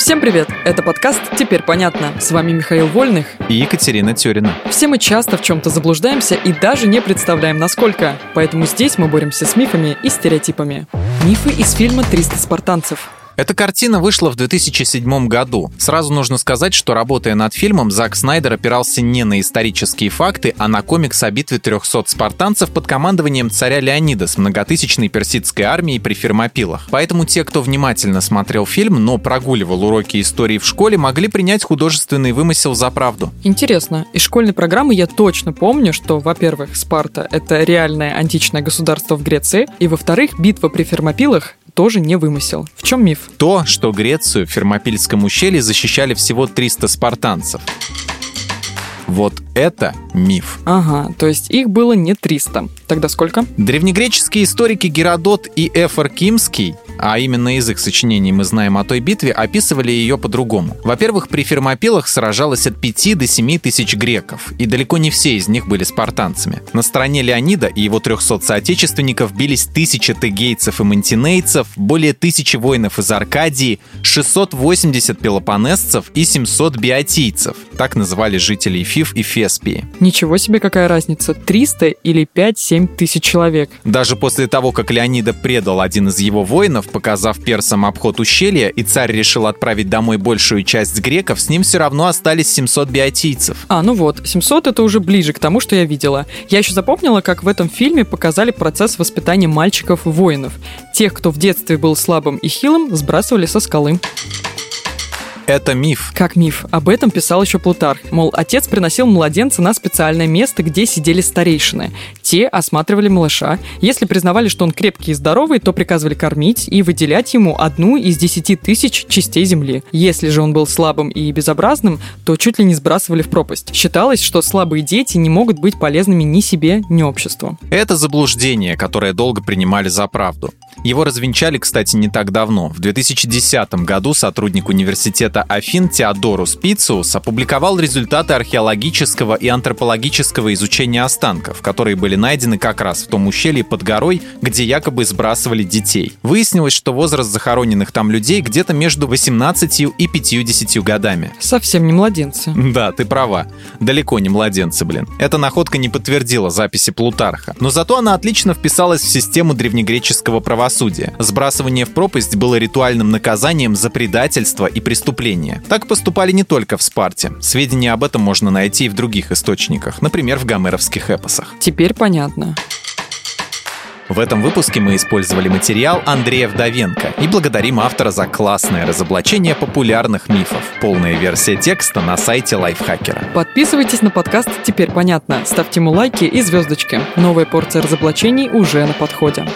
Всем привет! Это подкаст «Теперь понятно». С вами Михаил Вольных и Екатерина Тюрина. Все мы часто в чем-то заблуждаемся и даже не представляем, насколько. Поэтому здесь мы боремся с мифами и стереотипами. Мифы из фильма «300 спартанцев». Эта картина вышла в 2007 году. Сразу нужно сказать, что работая над фильмом, Зак Снайдер опирался не на исторические факты, а на комикс о битве 300 спартанцев под командованием царя Леонида с многотысячной персидской армией при Фермопилах. Поэтому те, кто внимательно смотрел фильм, но прогуливал уроки истории в школе, могли принять художественный вымысел за правду. Интересно. Из школьной программы я точно помню, что, во-первых, Спарта — это реальное античное государство в Греции, и, во-вторых, битва при Фермопилах тоже не вымысел. В чем миф? То, что Грецию в Фермопильском ущелье защищали всего 300 спартанцев. Вот это миф. Ага, то есть их было не 300. Тогда сколько? Древнегреческие историки Геродот и Эфор Кимский а именно из их сочинений мы знаем о той битве, описывали ее по-другому. Во-первых, при Фермопилах сражалось от 5 до 7 тысяч греков, и далеко не все из них были спартанцами. На стороне Леонида и его 300 соотечественников бились тысячи тегейцев и мантинейцев, более тысячи воинов из Аркадии, 680 пелопонесцев и 700 биотийцев. Так называли жителей Фив и Феспии. Ничего себе какая разница, 300 или 5-7 тысяч человек. Даже после того, как Леонида предал один из его воинов, показав персам обход ущелья, и царь решил отправить домой большую часть греков, с ним все равно остались 700 биотийцев. А, ну вот, 700 это уже ближе к тому, что я видела. Я еще запомнила, как в этом фильме показали процесс воспитания мальчиков-воинов. Тех, кто в детстве был слабым и хилым, сбрасывали со скалы. Это миф. Как миф? Об этом писал еще Плутарх. Мол, отец приносил младенца на специальное место, где сидели старейшины. Те осматривали малыша. Если признавали, что он крепкий и здоровый, то приказывали кормить и выделять ему одну из десяти тысяч частей земли. Если же он был слабым и безобразным, то чуть ли не сбрасывали в пропасть. Считалось, что слабые дети не могут быть полезными ни себе, ни обществу. Это заблуждение, которое долго принимали за правду. Его развенчали, кстати, не так давно. В 2010 году сотрудник университета Афин Теодорус Пициус опубликовал результаты археологического и антропологического изучения останков, которые были найдены как раз в том ущелье под горой, где якобы сбрасывали детей. Выяснилось, что возраст захороненных там людей где-то между 18 и 50 годами. Совсем не младенцы. Да, ты права. Далеко не младенцы, блин. Эта находка не подтвердила записи Плутарха. Но зато она отлично вписалась в систему древнегреческого правосудия. Сбрасывание в пропасть было ритуальным наказанием за предательство и преступление. Так поступали не только в Спарте. Сведения об этом можно найти и в других источниках, например, в гомеровских эпосах. Теперь понятно. В этом выпуске мы использовали материал Андрея Вдовенко и благодарим автора за классное разоблачение популярных мифов. Полная версия текста на сайте Лайфхакера. Подписывайтесь на подкаст «Теперь понятно», ставьте ему лайки и звездочки. Новая порция разоблачений уже на подходе.